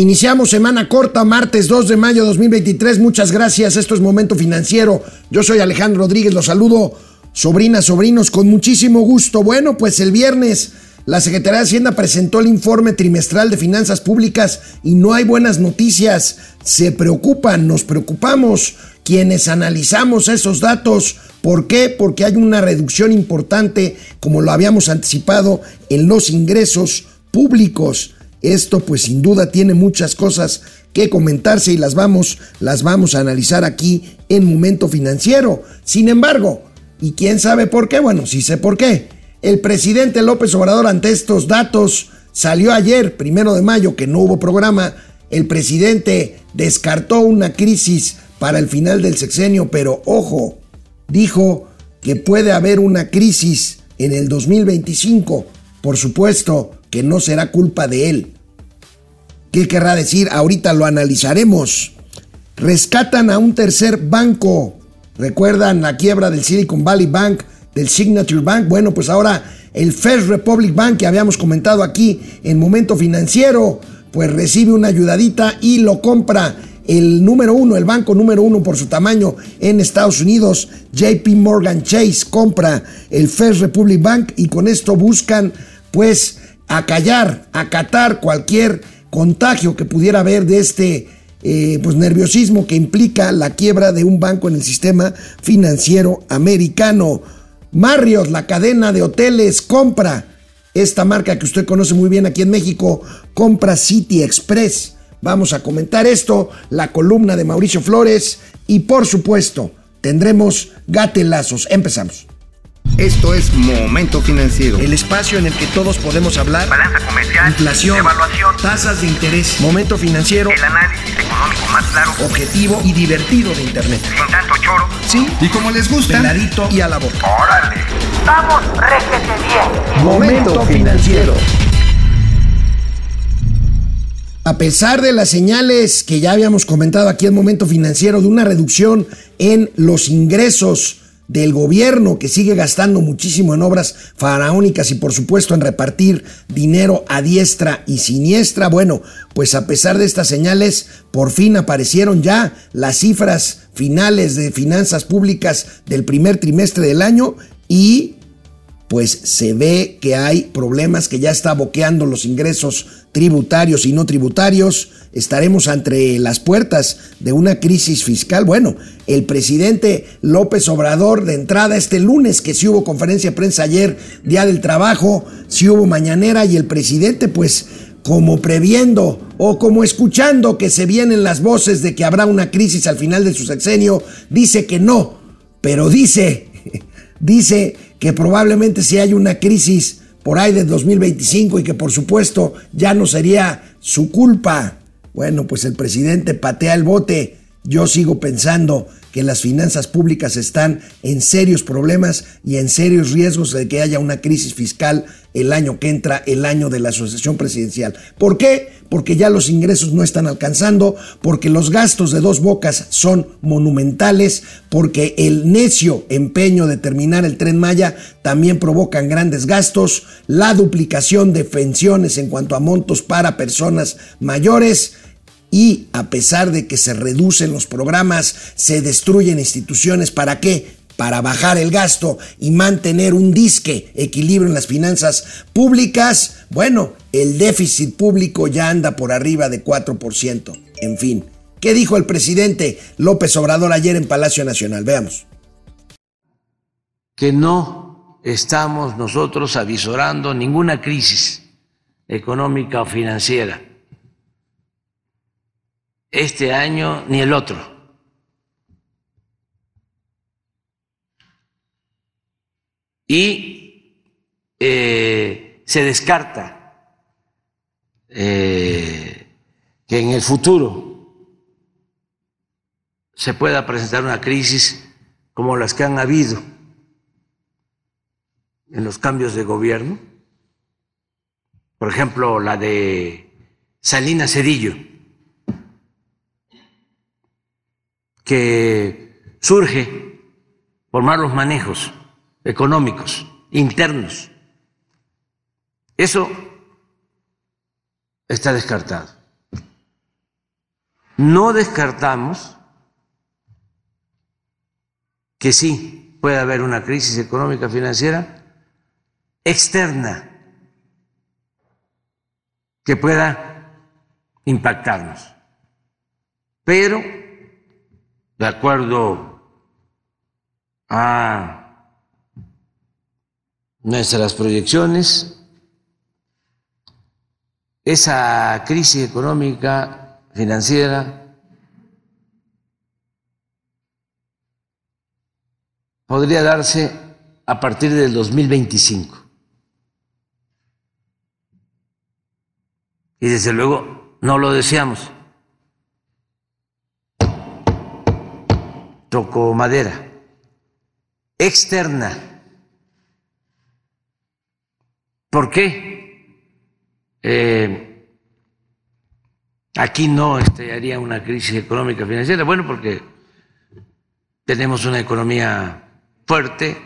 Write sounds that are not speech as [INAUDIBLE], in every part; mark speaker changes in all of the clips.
Speaker 1: Iniciamos semana corta, martes 2 de mayo 2023. Muchas gracias. Esto es Momento Financiero. Yo soy Alejandro Rodríguez. Los saludo, sobrinas, sobrinos, con muchísimo gusto. Bueno, pues el viernes la Secretaría de Hacienda presentó el informe trimestral de finanzas públicas y no hay buenas noticias. Se preocupan, nos preocupamos quienes analizamos esos datos. ¿Por qué? Porque hay una reducción importante, como lo habíamos anticipado, en los ingresos públicos. Esto pues sin duda tiene muchas cosas que comentarse y las vamos, las vamos a analizar aquí en Momento Financiero. Sin embargo, ¿y quién sabe por qué? Bueno, sí sé por qué. El presidente López Obrador ante estos datos salió ayer, primero de mayo, que no hubo programa. El presidente descartó una crisis para el final del sexenio, pero ojo, dijo que puede haber una crisis en el 2025. Por supuesto que no será culpa de él. ¿Qué querrá decir? Ahorita lo analizaremos. Rescatan a un tercer banco. ¿Recuerdan la quiebra del Silicon Valley Bank, del Signature Bank? Bueno, pues ahora el First Republic Bank que habíamos comentado aquí en Momento Financiero, pues recibe una ayudadita y lo compra el número uno, el banco número uno por su tamaño en Estados Unidos, JP Morgan Chase compra el First Republic Bank y con esto buscan pues acallar, acatar cualquier contagio que pudiera haber de este eh, pues nerviosismo que implica la quiebra de un banco en el sistema financiero americano. Marriott, la cadena de hoteles, compra esta marca que usted conoce muy bien aquí en México, compra City Express. Vamos a comentar esto, la columna de Mauricio Flores y por supuesto tendremos gatelazos. Empezamos.
Speaker 2: Esto es Momento Financiero.
Speaker 1: El espacio en el que todos podemos hablar.
Speaker 3: Balanza comercial.
Speaker 1: Inflación.
Speaker 3: Evaluación.
Speaker 1: Tasas de interés. Momento Financiero.
Speaker 3: El análisis económico más claro.
Speaker 1: Objetivo y divertido de Internet.
Speaker 3: Sin tanto choro.
Speaker 1: ¿Sí?
Speaker 2: Y como les gusta.
Speaker 1: Peladito y a la boca.
Speaker 3: ¡Órale! ¡Vamos, réjete bien!
Speaker 1: Momento Financiero. A pesar de las señales que ya habíamos comentado aquí en Momento Financiero de una reducción en los ingresos del gobierno que sigue gastando muchísimo en obras faraónicas y por supuesto en repartir dinero a diestra y siniestra. Bueno, pues a pesar de estas señales, por fin aparecieron ya las cifras finales de finanzas públicas del primer trimestre del año y pues se ve que hay problemas que ya está boqueando los ingresos tributarios y no tributarios. Estaremos entre las puertas de una crisis fiscal. Bueno, el presidente López Obrador de entrada este lunes, que sí hubo conferencia de prensa ayer, Día del Trabajo, sí hubo mañanera y el presidente pues como previendo o como escuchando que se vienen las voces de que habrá una crisis al final de su sexenio, dice que no, pero dice, [LAUGHS] dice que probablemente si hay una crisis por ahí de 2025 y que por supuesto ya no sería su culpa. Bueno, pues el presidente patea el bote. Yo sigo pensando que las finanzas públicas están en serios problemas y en serios riesgos de que haya una crisis fiscal el año que entra, el año de la asociación presidencial. ¿Por qué? Porque ya los ingresos no están alcanzando, porque los gastos de dos bocas son monumentales, porque el necio empeño de terminar el tren Maya también provocan grandes gastos, la duplicación de pensiones en cuanto a montos para personas mayores, y a pesar de que se reducen los programas, se destruyen instituciones, ¿para qué? Para bajar el gasto y mantener un disque equilibrio en las finanzas públicas, bueno, el déficit público ya anda por arriba de 4%. En fin, ¿qué dijo el presidente López Obrador ayer en Palacio Nacional? Veamos.
Speaker 4: Que no estamos nosotros avisorando ninguna crisis económica o financiera este año ni el otro. Y eh, se descarta eh, que en el futuro se pueda presentar una crisis como las que han habido en los cambios de gobierno, por ejemplo, la de Salinas Cedillo que surge por malos manejos económicos internos. Eso está descartado. no descartamos que sí puede haber una crisis económica financiera externa que pueda impactarnos. Pero, de acuerdo a nuestras proyecciones, esa crisis económica financiera podría darse a partir del 2025. Y desde luego no lo deseamos. Toco madera. Externa. ¿Por qué? Eh, aquí no estallaría una crisis económica financiera. Bueno, porque tenemos una economía fuerte,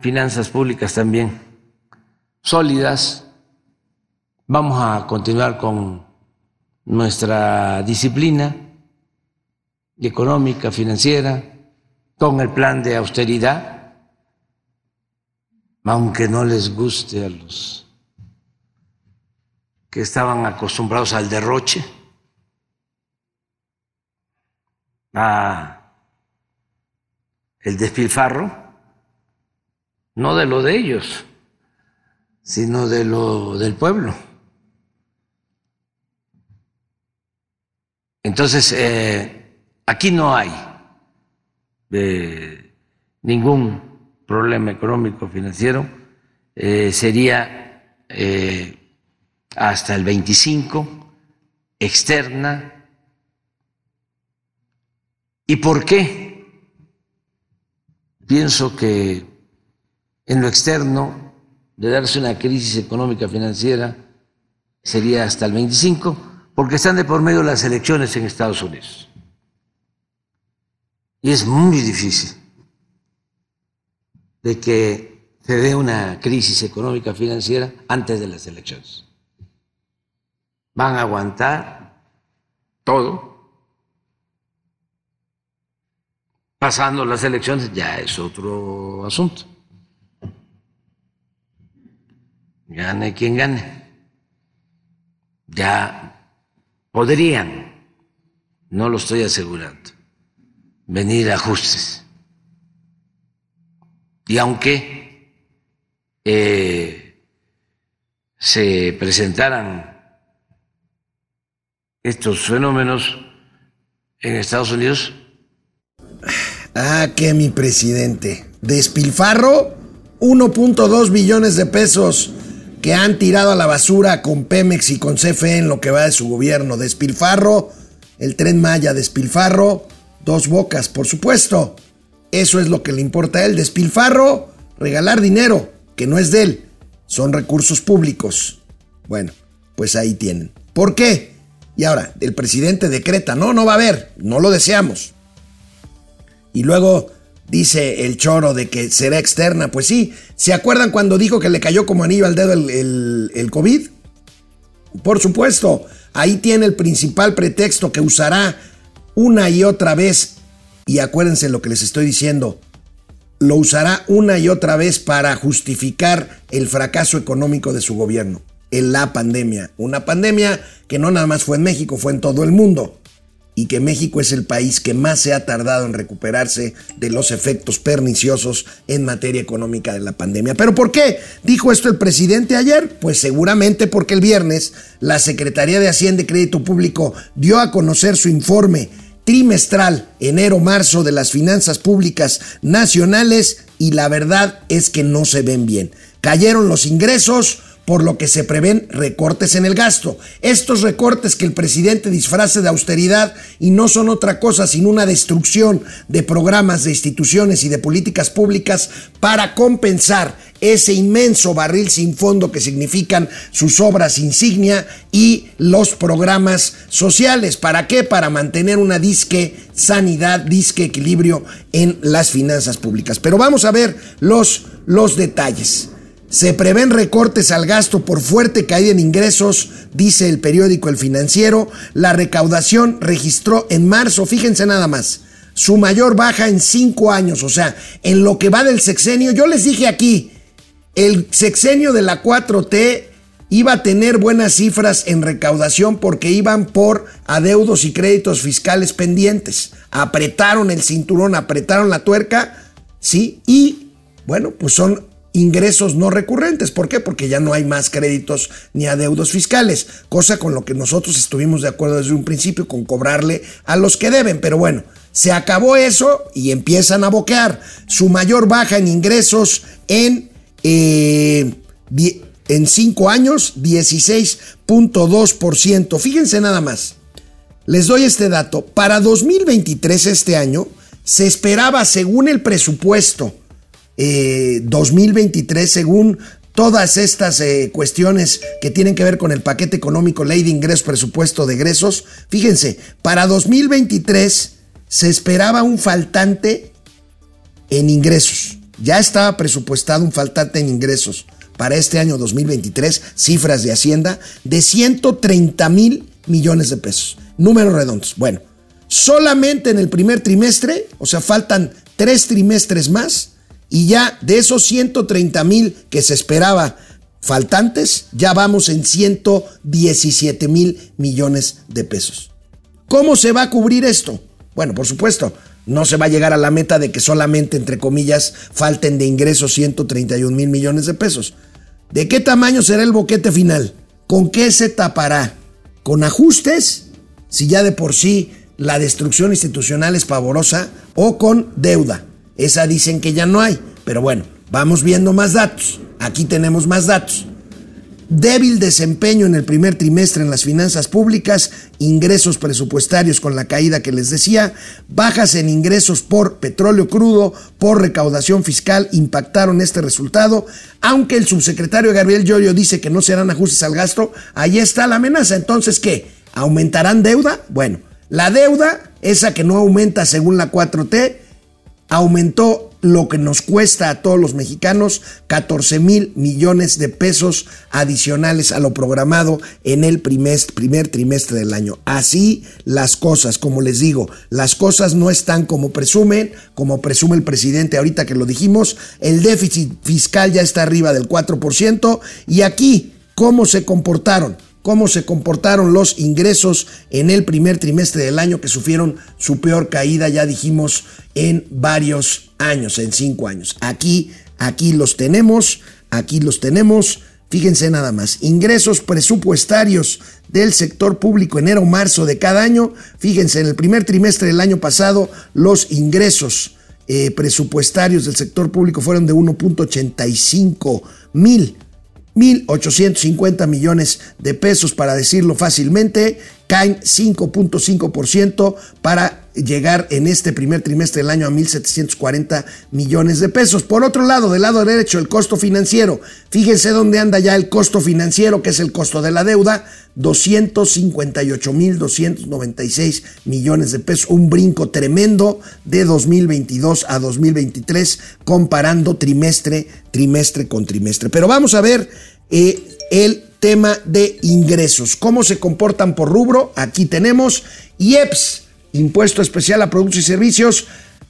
Speaker 4: finanzas públicas también sólidas. Vamos a continuar con nuestra disciplina económica, financiera, con el plan de austeridad, aunque no les guste a los que estaban acostumbrados al derroche, a el despilfarro, no de lo de ellos, sino de lo del pueblo. Entonces, eh, aquí no hay eh, ningún problema económico financiero, eh, sería hasta el 25, externa. ¿Y por qué? Pienso que en lo externo, de darse una crisis económica financiera, sería hasta el 25, porque están de por medio las elecciones en Estados Unidos. Y es muy difícil de que se dé una crisis económica financiera antes de las elecciones. Van a aguantar todo pasando las elecciones ya es otro asunto. Gane quien gane. Ya podrían, no lo estoy asegurando, venir ajustes. Y aunque eh, se presentaran estos fenómenos en Estados Unidos,
Speaker 1: Ah, que mi presidente. Despilfarro, 1.2 billones de pesos que han tirado a la basura con Pemex y con CFE en lo que va de su gobierno. Despilfarro, el tren Maya, despilfarro, dos bocas, por supuesto. Eso es lo que le importa a él. Despilfarro, regalar dinero, que no es de él, son recursos públicos. Bueno, pues ahí tienen. ¿Por qué? Y ahora, el presidente decreta, no, no va a haber, no lo deseamos. Y luego dice el choro de que será externa. Pues sí, ¿se acuerdan cuando dijo que le cayó como anillo al dedo el, el, COVID? Por supuesto, ahí tiene el principal pretexto que usará una y otra vez. Y acuérdense lo que les estoy diciendo. Lo usará una y otra vez para justificar el fracaso económico de su gobierno. En la pandemia. Una pandemia que no nada más fue en México, fue en todo el mundo y que México es el país que más se ha tardado en recuperarse de los efectos perniciosos en materia económica de la pandemia. ¿Pero por qué dijo esto el presidente ayer? Pues seguramente porque el viernes la Secretaría de Hacienda y Crédito Público dio a conocer su informe trimestral enero-marzo de las finanzas públicas nacionales y la verdad es que no se ven bien. Cayeron los ingresos, por lo que se prevén recortes en el gasto. Estos recortes que el presidente disfrace de austeridad y no son otra cosa sino una destrucción de programas, de instituciones y de políticas públicas para compensar ese inmenso barril sin fondo que significan sus obras insignia y los programas sociales. ¿Para qué? Para mantener una disque sanidad, disque equilibrio en las finanzas públicas. Pero vamos a ver los, los detalles. Se prevén recortes al gasto por fuerte caída en ingresos, dice el periódico El Financiero. La recaudación registró en marzo, fíjense nada más, su mayor baja en cinco años, o sea, en lo que va del sexenio. Yo les dije aquí, el sexenio de la 4T iba a tener buenas cifras en recaudación porque iban por adeudos y créditos fiscales pendientes. Apretaron el cinturón, apretaron la tuerca, ¿sí? Y bueno, pues son ingresos no recurrentes. ¿Por qué? Porque ya no hay más créditos ni adeudos fiscales, cosa con lo que nosotros estuvimos de acuerdo desde un principio con cobrarle a los que deben. Pero bueno, se acabó eso y empiezan a boquear. Su mayor baja en ingresos en... Eh, en cinco años, 16.2%. Fíjense nada más. Les doy este dato. Para 2023, este año, se esperaba, según el presupuesto 2023, eh, según todas estas eh, cuestiones que tienen que ver con el paquete económico, ley de ingresos, presupuesto de egresos, fíjense, para 2023 se esperaba un faltante en ingresos. Ya estaba presupuestado un faltante en ingresos para este año 2023, cifras de Hacienda, de 130 mil millones de pesos. Números redondos. Bueno, solamente en el primer trimestre, o sea, faltan tres trimestres más, y ya de esos 130 mil que se esperaba faltantes, ya vamos en 117 mil millones de pesos. ¿Cómo se va a cubrir esto? Bueno, por supuesto, no se va a llegar a la meta de que solamente, entre comillas, falten de ingresos 131 mil millones de pesos. ¿De qué tamaño será el boquete final? ¿Con qué se tapará? ¿Con ajustes? Si ya de por sí la destrucción institucional es pavorosa, o con deuda. Esa dicen que ya no hay, pero bueno, vamos viendo más datos. Aquí tenemos más datos débil desempeño en el primer trimestre en las finanzas públicas, ingresos presupuestarios con la caída que les decía, bajas en ingresos por petróleo crudo, por recaudación fiscal impactaron este resultado, aunque el subsecretario Gabriel Llorio dice que no serán ajustes al gasto, ahí está la amenaza. Entonces, ¿qué? ¿Aumentarán deuda? Bueno, la deuda, esa que no aumenta según la 4T, aumentó lo que nos cuesta a todos los mexicanos 14 mil millones de pesos adicionales a lo programado en el primer, trimestre del año. Así las cosas, como les digo, las cosas no están como presumen, como presume el presidente ahorita que lo dijimos, el déficit fiscal ya está arriba del 4% y aquí, ¿cómo se comportaron? Cómo se comportaron los ingresos en el primer trimestre del año que sufrieron su peor caída, ya dijimos, en varios años, en cinco años. Aquí, aquí los tenemos, aquí los tenemos. Fíjense nada más, ingresos presupuestarios del sector público enero-marzo de cada año. Fíjense, en el primer trimestre del año pasado, los ingresos eh, presupuestarios del sector público fueron de 1.85 mil 1.850 millones de pesos, para decirlo fácilmente, caen 5.5% para llegar en este primer trimestre del año a 1.740 millones de pesos. Por otro lado, del lado derecho, el costo financiero. Fíjense dónde anda ya el costo financiero, que es el costo de la deuda, 258.296 millones de pesos. Un brinco tremendo de 2022 a 2023, comparando trimestre, trimestre con trimestre. Pero vamos a ver eh, el tema de ingresos. ¿Cómo se comportan por rubro? Aquí tenemos IEPS, Impuesto Especial a Productos y Servicios.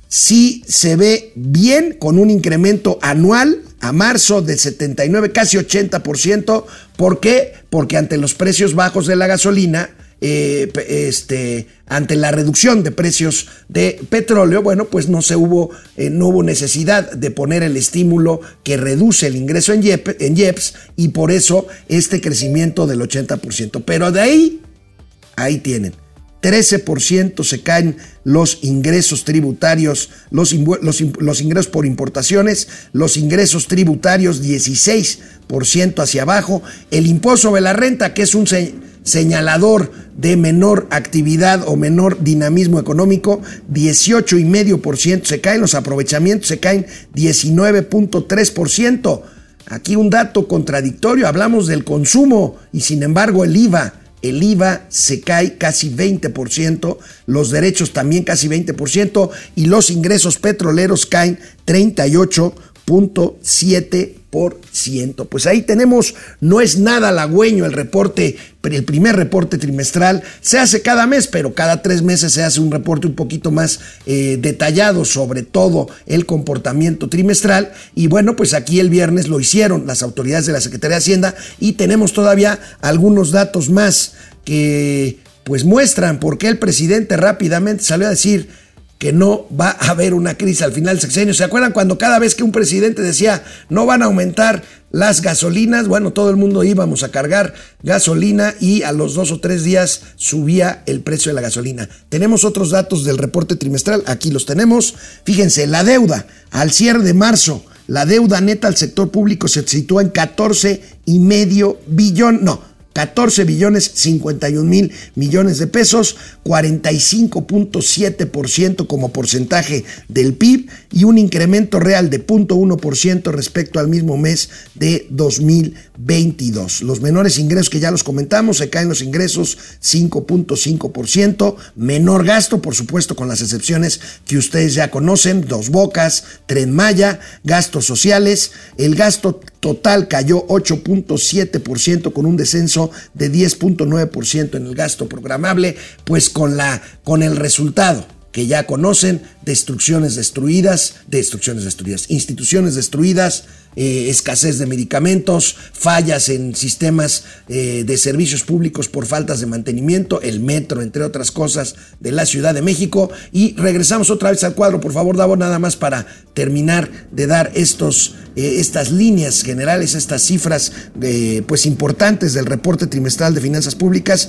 Speaker 1: Sí se ve bien con un incremento anual a marzo del 79, casi 80%. ¿Por qué? Porque ante los precios bajos de la gasolina, eh, este, ante la reducción de precios de petróleo, bueno, pues no se hubo, eh, no hubo necesidad de poner el estímulo que reduce el ingreso en, IEPS y por eso este crecimiento del 80%. Pero de ahí, ahí tienen. 13% se caen los ingresos tributarios, los, ingresos por importaciones, los ingresos tributarios 16% hacia abajo, el impuesto sobre la renta, que es un señalador de menor actividad o menor dinamismo económico, 18,5% se caen, los aprovechamientos se caen 19.3%. Aquí un dato contradictorio, hablamos del consumo y sin embargo el IVA, el IVA se cae casi 20%, los derechos también casi 20% y los ingresos petroleros caen 38 2.7%. Pues ahí tenemos, no es nada halagüeño el reporte, el primer reporte trimestral. Se hace cada mes, pero cada tres meses se hace un reporte un poquito más eh, detallado sobre todo el comportamiento trimestral. Y bueno, pues aquí el viernes lo hicieron las autoridades de la Secretaría de Hacienda y tenemos todavía algunos datos más que pues muestran por qué el presidente rápidamente salió a decir que no va a haber una crisis al final del sexenio. ¿Se acuerdan cuando cada vez que un presidente decía no van a aumentar las gasolinas? Bueno, todo el mundo íbamos a cargar gasolina y a los dos o tres días subía el precio de la gasolina. Tenemos otros datos del reporte trimestral, aquí los tenemos. Fíjense, la deuda al cierre de marzo, la deuda neta al sector público se sitúa en 14 y medio billón, no, 14 billones 51 mil millones de pesos, 45.7% como porcentaje del PIB y un incremento real de 0.1% respecto al mismo mes de 2022. Los menores ingresos que ya los comentamos, se caen los ingresos 5.5%, menor gasto, por supuesto, con las excepciones que ustedes ya conocen, Dos Bocas, Tren Maya, gastos sociales, el gasto total cayó 8.7% con un descenso de 10.9% en el gasto programable, pues con, la, con el resultado que ya conocen, destrucciones destruidas, destrucciones destruidas, instituciones destruidas, eh, escasez de medicamentos, fallas en sistemas eh, de servicios públicos por faltas de mantenimiento, el metro, entre otras cosas, de la Ciudad de México. Y regresamos otra vez al cuadro, por favor, Davo, nada más para terminar de dar estos, eh, estas líneas generales, estas cifras pues importantes del reporte trimestral de finanzas públicas.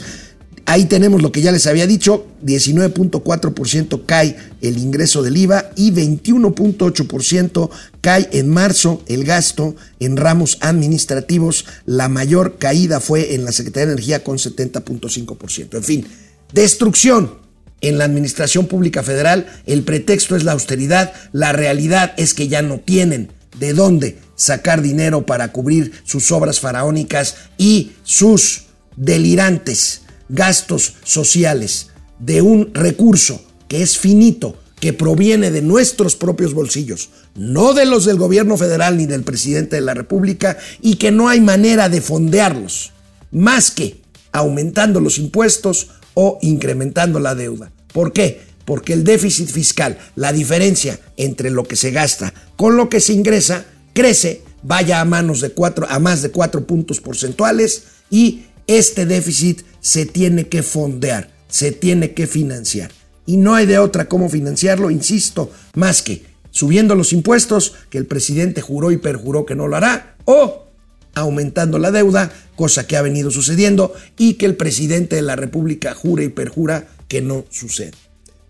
Speaker 1: Ahí tenemos lo que ya les había dicho, 19.4% cae el ingreso del IVA y 21.8% cae en marzo el gasto en ramos administrativos. La mayor caída fue en la Secretaría de Energía con 70.5%. En fin, destrucción en la Administración Pública Federal. El pretexto es la austeridad. La realidad es que ya no tienen de dónde sacar dinero para cubrir sus obras faraónicas y sus delirantes gastos sociales de un recurso que es finito, que proviene de nuestros propios bolsillos, no de los del gobierno federal ni del presidente de la República, y que no hay manera de fondearlos, más que aumentando los impuestos o incrementando la deuda. ¿Por qué? Porque el déficit fiscal, la diferencia entre lo que se gasta con lo que se ingresa, crece, vaya a manos de cuatro, a más de cuatro puntos porcentuales y este déficit se tiene que fondear, se tiene que financiar. Y no hay de otra cómo financiarlo, insisto, más que subiendo los impuestos, que el presidente juró y perjuró que no lo hará, o aumentando la deuda, cosa que ha venido sucediendo, y que el presidente de la República jura y perjura que no sucede.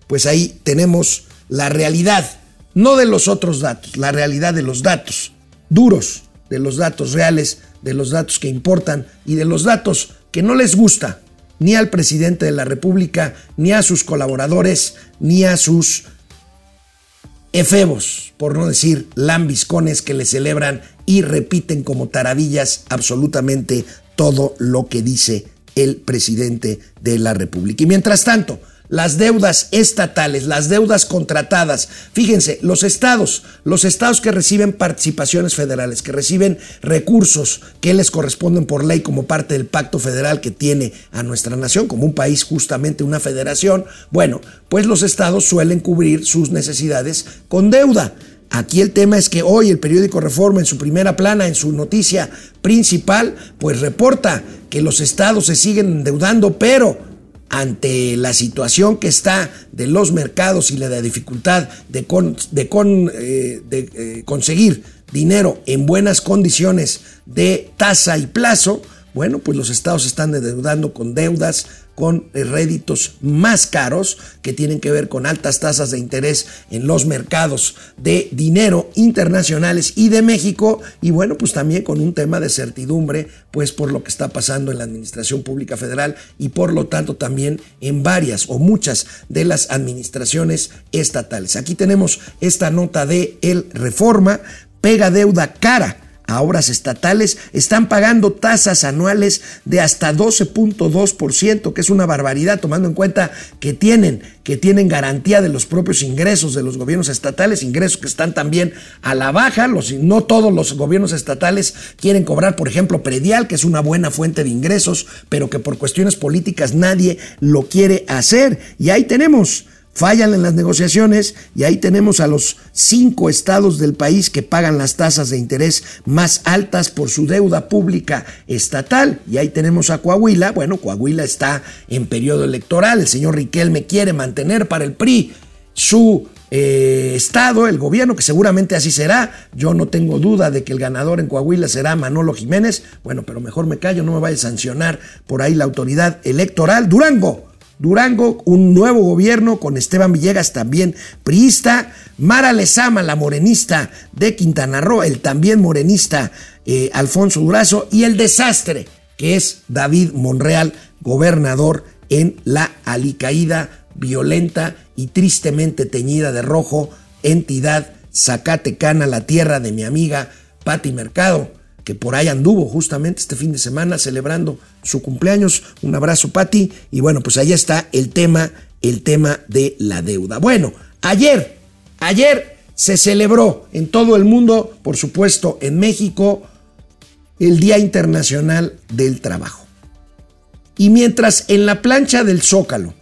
Speaker 1: Pues ahí tenemos la realidad, no de los otros datos, la realidad de los datos duros, de los datos reales, de los datos que importan y de los datos que no les gusta ni al presidente de la República, ni a sus colaboradores, ni a sus efebos, por no decir lambiscones que le celebran y repiten como taradillas absolutamente todo lo que dice el presidente de la República. Y mientras tanto, las deudas estatales, las deudas contratadas. Fíjense, los estados, los estados que reciben participaciones federales, que reciben recursos que les corresponden por ley como parte del pacto federal que tiene a nuestra nación, como un país justamente una federación, bueno, pues los estados suelen cubrir sus necesidades con deuda. Aquí el tema es que hoy el periódico Reforma en su primera plana, en su noticia principal, pues reporta que los estados se siguen endeudando, pero ante la situación que está de los mercados y la dificultad de, eh, eh, conseguir dinero en buenas condiciones de tasa y plazo, bueno, pues los estados están endeudando con deudas, con réditos más caros que tienen que ver con altas tasas de interés en los mercados de dinero internacionales y de México y bueno, pues también con un tema de certidumbre, pues por lo que está pasando en la Administración Pública Federal y por lo tanto también en varias o muchas de las administraciones estatales. Aquí tenemos esta nota de El Reforma, pega deuda cara a obras estatales están pagando tasas anuales de hasta 12.2%, que es una barbaridad tomando en cuenta que tienen, que tienen garantía de los propios ingresos de los gobiernos estatales, ingresos que están también a la baja, los, no todos los gobiernos estatales quieren cobrar, por ejemplo, predial, que es una buena fuente de ingresos, pero que por cuestiones políticas nadie lo quiere hacer. Y ahí tenemos fallan en las negociaciones y ahí tenemos a los cinco estados del país que pagan las tasas de interés más altas por su deuda pública estatal y ahí tenemos a Coahuila, bueno, Coahuila está en periodo electoral, el señor Riquelme quiere mantener para el PRI su eh, estado, el gobierno, que seguramente así será. Yo no tengo duda de que el ganador en Coahuila será Manolo Jiménez. Bueno, pero mejor me callo, no me vaya a sancionar por ahí la autoridad electoral. Durango, Durango, un nuevo gobierno con Esteban Villegas también priista, Mara Lezama, la morenista de Quintana Roo, el también morenista eh, Alfonso Durazo y el desastre que es David Monreal, gobernador en la alicaída, violenta y tristemente teñida de rojo entidad Zacatecana, la tierra de mi amiga Patti Mercado que por ahí anduvo justamente este fin de semana celebrando su cumpleaños. Un abrazo, Pati. Y bueno, pues ahí está el tema, el tema de la deuda. Bueno, ayer, ayer se celebró en todo el mundo, por supuesto en México, el Día Internacional del Trabajo. Y mientras en la plancha del Zócalo,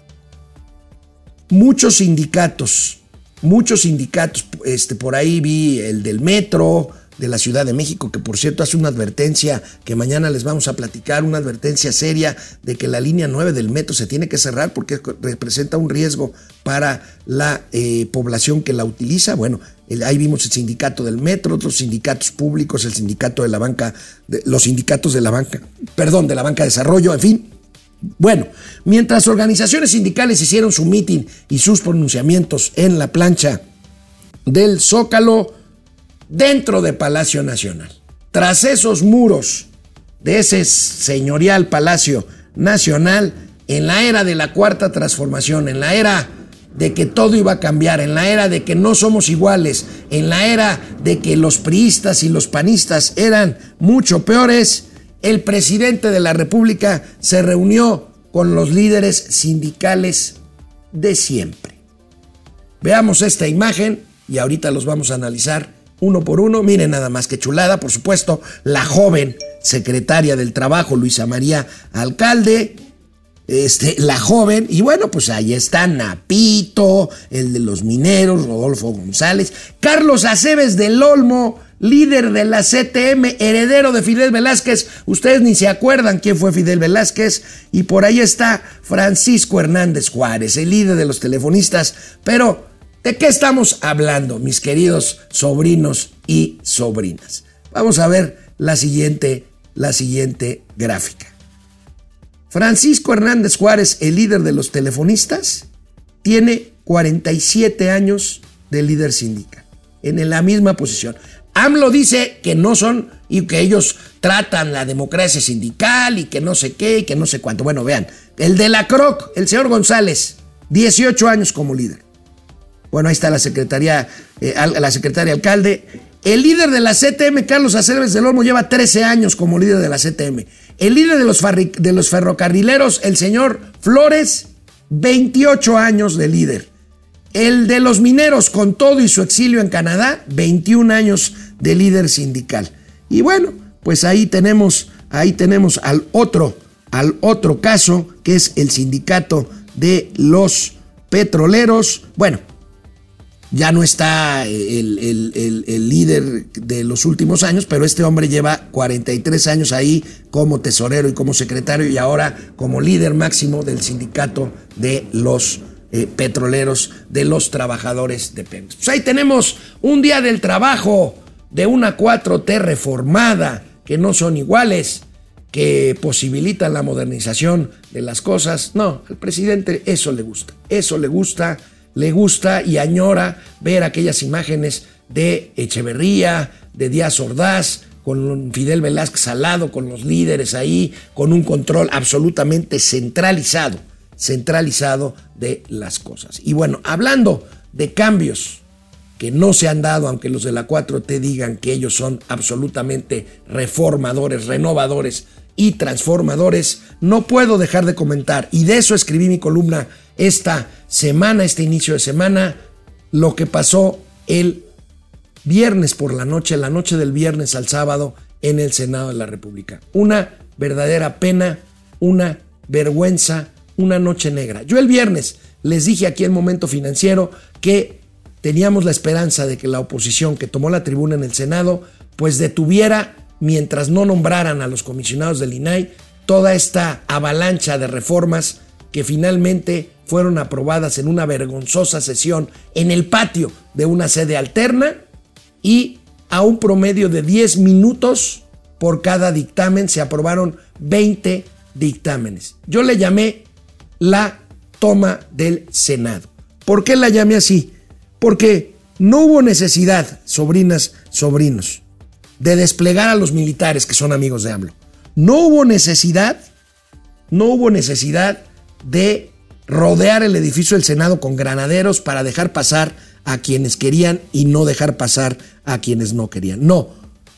Speaker 1: muchos sindicatos, muchos sindicatos, este, por ahí vi el del metro, de la Ciudad de México, que por cierto hace una advertencia que mañana les vamos a platicar, una advertencia seria de que la línea 9 del metro se tiene que cerrar porque representa un riesgo para la eh, población que la utiliza. Bueno, ahí vimos el sindicato del metro, otros sindicatos públicos, el sindicato de la banca, los sindicatos de la banca, perdón, de la banca de desarrollo, en fin. Bueno, mientras organizaciones sindicales hicieron su mitin y sus pronunciamientos en la plancha del Zócalo, dentro de Palacio Nacional. Tras esos muros de ese señorial Palacio Nacional, en la era de la cuarta transformación, en la era de que todo iba a cambiar, en la era de que no somos iguales, en la era de que los priistas y los panistas eran mucho peores, el presidente de la República se reunió con los líderes sindicales de siempre. Veamos esta imagen y ahorita los vamos a analizar uno por uno. Miren nada más que chulada, por supuesto, la joven secretaria del Trabajo, Luisa María Alcalde, este, la joven, y bueno, pues ahí está Napito, el de los mineros, Rodolfo González, Carlos Aceves del Olmo, líder de la CTM, heredero de Fidel Velázquez, ustedes ni se acuerdan quién fue Fidel Velázquez, y por ahí está Francisco Hernández Juárez, el líder de los telefonistas, pero ¿De qué estamos hablando, mis queridos sobrinos y sobrinas? Vamos a ver la siguiente, la siguiente gráfica. Francisco Hernández Juárez, el líder de los telefonistas, tiene 47 años de líder sindical, en la misma posición. AMLO dice que no son y que ellos tratan la democracia sindical y que no sé qué y que no sé cuánto. Bueno, vean, el de la CROC, el señor González, 18 años como líder. Bueno, ahí está la secretaria, eh, la secretaria alcalde. El líder de la CTM, Carlos Aceves del Olmo, lleva 13 años como líder de la CTM. El líder de los, de los ferrocarrileros, el señor Flores, 28 años de líder. El de los mineros, con todo y su exilio en Canadá, 21 años de líder sindical. Y bueno, pues ahí tenemos, ahí tenemos al otro, al otro caso, que es el sindicato de los petroleros. Bueno, ya no está el, líder de los últimos años, pero este hombre lleva 43 años ahí como tesorero y como secretario y ahora como líder máximo del sindicato de los eh, petroleros, de los trabajadores de Pemex. Pues ahí tenemos un día del trabajo de una 4T reformada, que no son iguales, que posibilitan la modernización de las cosas. No, al presidente eso le gusta, eso le gusta le gusta y añora ver aquellas imágenes de Echeverría, de Díaz Ordaz, con Fidel Velázquez al lado, con los líderes ahí, con un control absolutamente centralizado, centralizado de las cosas. Y bueno, hablando de cambios que no se han dado, aunque los de la 4T digan que ellos son absolutamente reformadores, renovadores y transformadores, no puedo dejar de comentar, y de eso escribí mi columna esta semana, este inicio de semana, lo que pasó el viernes por la noche, la noche del viernes al sábado en el Senado de la República. Una verdadera pena, una vergüenza, una noche negra. Yo el viernes les dije aquí en Momento Financiero que teníamos la esperanza de que la oposición que tomó la tribuna en el Senado pues detuviera mientras no nombraran a los comisionados del INAI toda esta avalancha de reformas que finalmente fueron aprobadas en una vergonzosa sesión en el patio de una sede alterna y a un promedio de 10 minutos por cada dictamen se aprobaron 20 dictámenes. Yo le llamé la toma del Senado. ¿Por qué la llamé así? Porque no hubo necesidad, sobrinas, sobrinos, de desplegar a los militares que son amigos de AMLO. No hubo necesidad, no hubo necesidad de rodear el edificio del Senado con granaderos para dejar pasar a quienes querían y no dejar pasar a quienes no querían. No,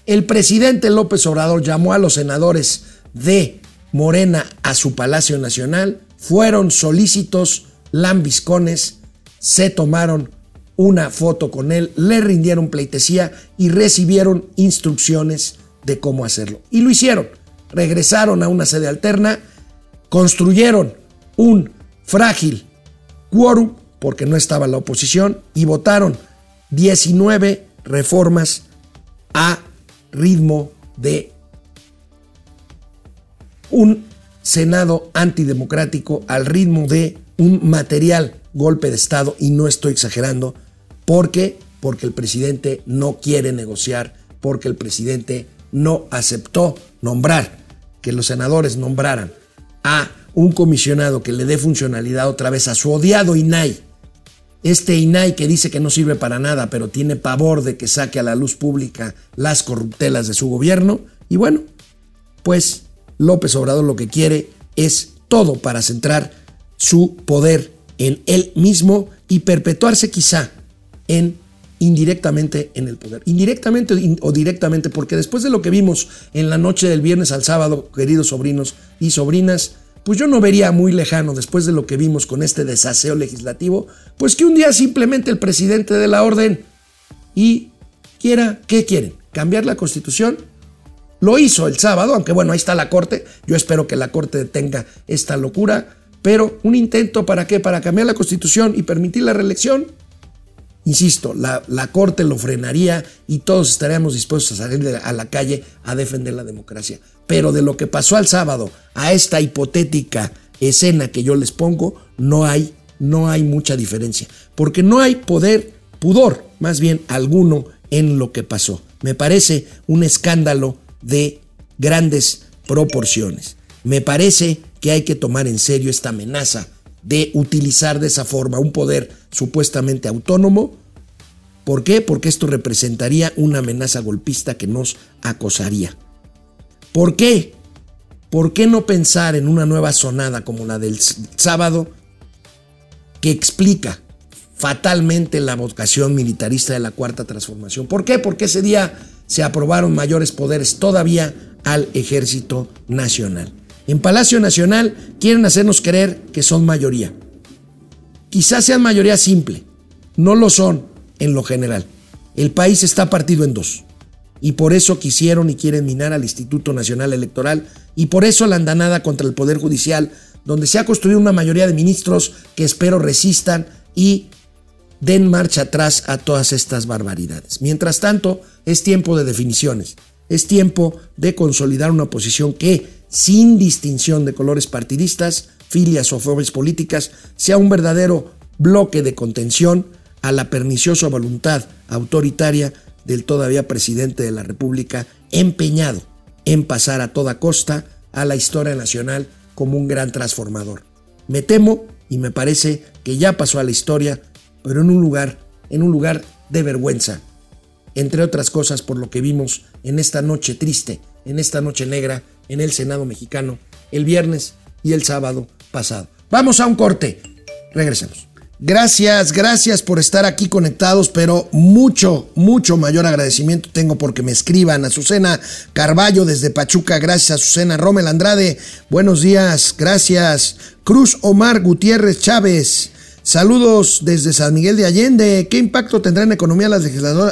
Speaker 1: el presidente López Obrador llamó a los senadores de Morena a su Palacio Nacional fueron solícitos, lambiscones, se tomaron una foto con él, le rindieron pleitesía y recibieron instrucciones de cómo hacerlo. Y lo hicieron. Regresaron a una sede alterna, construyeron un frágil quórum, porque no estaba la oposición, y votaron 19 reformas a ritmo de un Senado antidemocrático al ritmo de un material golpe de Estado, y no estoy exagerando, porque porque el presidente no quiere negociar, porque el presidente no aceptó nombrar, que los senadores nombraran a un comisionado que le dé funcionalidad otra vez a su odiado INAI. Este INAI que dice que no sirve para nada, pero tiene pavor de que saque a la luz pública las corruptelas de su gobierno. Y bueno, pues López Obrador lo que quiere es todo para centrar su poder en él mismo y perpetuarse quizá en indirectamente en el poder. Indirectamente o directamente, porque después de lo que vimos en la noche del viernes al sábado, queridos sobrinos y sobrinas, pues yo no vería muy lejano, después de lo que vimos con este desaseo legislativo, pues que un día simplemente el presidente de la orden y quiera, ¿qué quieren? ¿Cambiar la constitución? Lo hizo el sábado, aunque bueno, ahí está la Corte. Yo espero que la Corte detenga esta locura. Pero un intento para qué? Para cambiar la Constitución y permitir la reelección. Insisto, la, la Corte lo frenaría y todos estaríamos dispuestos a salir a la calle a defender la democracia. Pero de lo que pasó al sábado a esta hipotética escena que yo les pongo, no hay, no hay mucha diferencia. Porque no hay poder, pudor, más bien alguno en lo que pasó. Me parece un escándalo de grandes proporciones. Me parece que hay que tomar en serio esta amenaza de utilizar de esa forma un poder supuestamente autónomo. ¿Por qué? Porque esto representaría una amenaza golpista que nos acosaría. ¿Por qué? ¿Por qué no pensar en una nueva sonada como la del sábado que explica fatalmente la vocación militarista de la cuarta transformación? ¿Por qué? Porque ese día se aprobaron mayores poderes todavía al ejército nacional. En Palacio Nacional quieren hacernos creer que son mayoría. Quizás sean mayoría simple, no lo son en lo general. El país está partido en dos. Y por eso quisieron y quieren minar al Instituto Nacional Electoral y por eso la andanada contra el Poder Judicial, donde se ha construido una mayoría de ministros que espero resistan y den marcha atrás a todas estas barbaridades. Mientras tanto, es tiempo de definiciones, es tiempo de consolidar una posición que, sin distinción de colores partidistas, filias o formas políticas, sea un verdadero bloque de contención a la perniciosa voluntad autoritaria del todavía presidente de la República, empeñado en pasar a toda costa a la historia nacional como un gran transformador. Me temo y me parece que ya pasó a la historia pero en un lugar, en un lugar de vergüenza. Entre otras cosas por lo que vimos en esta noche triste, en esta noche negra, en el Senado mexicano, el viernes y el sábado pasado. Vamos a un corte. Regresemos. Gracias, gracias por estar aquí conectados, pero mucho, mucho mayor agradecimiento tengo porque me escriban. Azucena Carballo desde Pachuca, gracias Azucena. Romel Andrade, buenos días, gracias. Cruz Omar Gutiérrez Chávez, saludos desde San Miguel de Allende. ¿Qué impacto tendrán en economía las,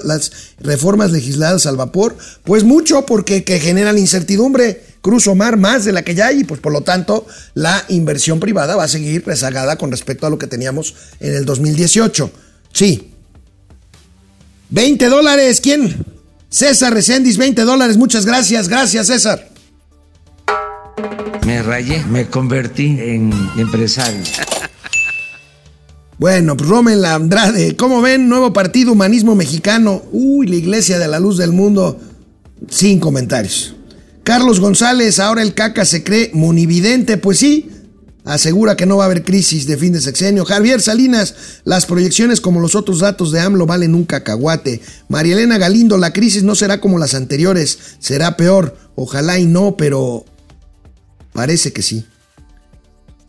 Speaker 1: las reformas legisladas al vapor? Pues mucho, porque que generan incertidumbre. Cruz Omar más de la que ya hay y pues por lo tanto la inversión privada va a seguir rezagada con respecto a lo que teníamos en el 2018. Sí. 20 dólares, ¿quién? César Recendis, 20 dólares, muchas gracias, gracias César.
Speaker 4: Me rayé, me convertí en empresario.
Speaker 1: Bueno, pues Rommel Andrade, ¿cómo ven? Nuevo partido Humanismo Mexicano. Uy, la Iglesia de la Luz del Mundo. Sin comentarios. Carlos González, ahora el caca se cree munividente, pues sí, asegura que no va a haber crisis de fin de sexenio. Javier Salinas, las proyecciones como los otros datos de AMLO valen un cacahuate. María Elena Galindo, la crisis no será como las anteriores, será peor. Ojalá y no, pero parece que sí.